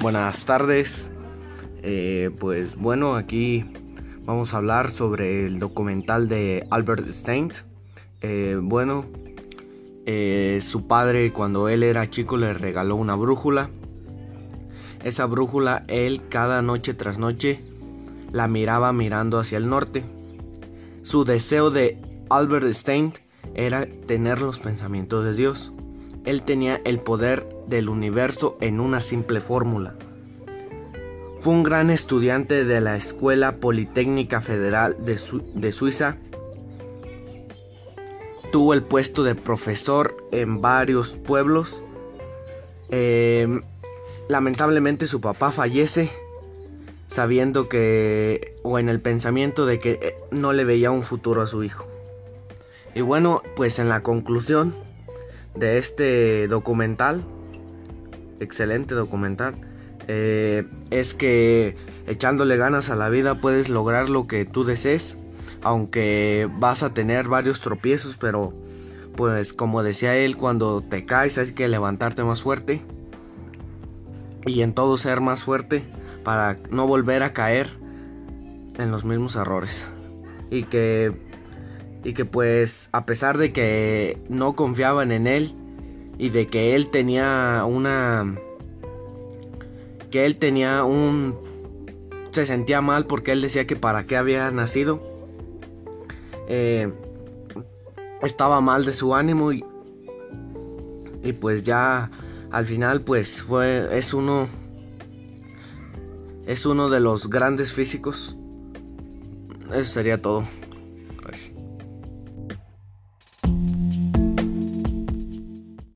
Buenas tardes. Eh, pues bueno, aquí vamos a hablar sobre el documental de Albert Einstein. Eh, bueno, eh, su padre cuando él era chico le regaló una brújula. Esa brújula él cada noche tras noche la miraba mirando hacia el norte. Su deseo de Albert Einstein era tener los pensamientos de Dios. Él tenía el poder del universo en una simple fórmula. Fue un gran estudiante de la Escuela Politécnica Federal de, Suiza. Tuvo el puesto de profesor en varios pueblos. Em, lamentablemente su papá fallece sabiendo que o en el pensamiento de que eh, no le veía un futuro a su hijo. Y bueno, pues en la conclusión de este documental, excelente documental, eh, es que echándole ganas a la vida puedes lograr lo que tú desees, aunque vas a tener varios tropiezos, pero pues como decía él, cuando te caes hay que levantarte más fuerte y en todo ser más fuerte para no volver a caer en los mismos errores. Y que y que pues a pesar de que no confiaban en él y de que él tenía una que él tenía un se sentía mal porque él decía que para qué había nacido eh, estaba mal de su ánimo y, y pues ya al final pues fue es uno es uno de los grandes físicos eso sería todo.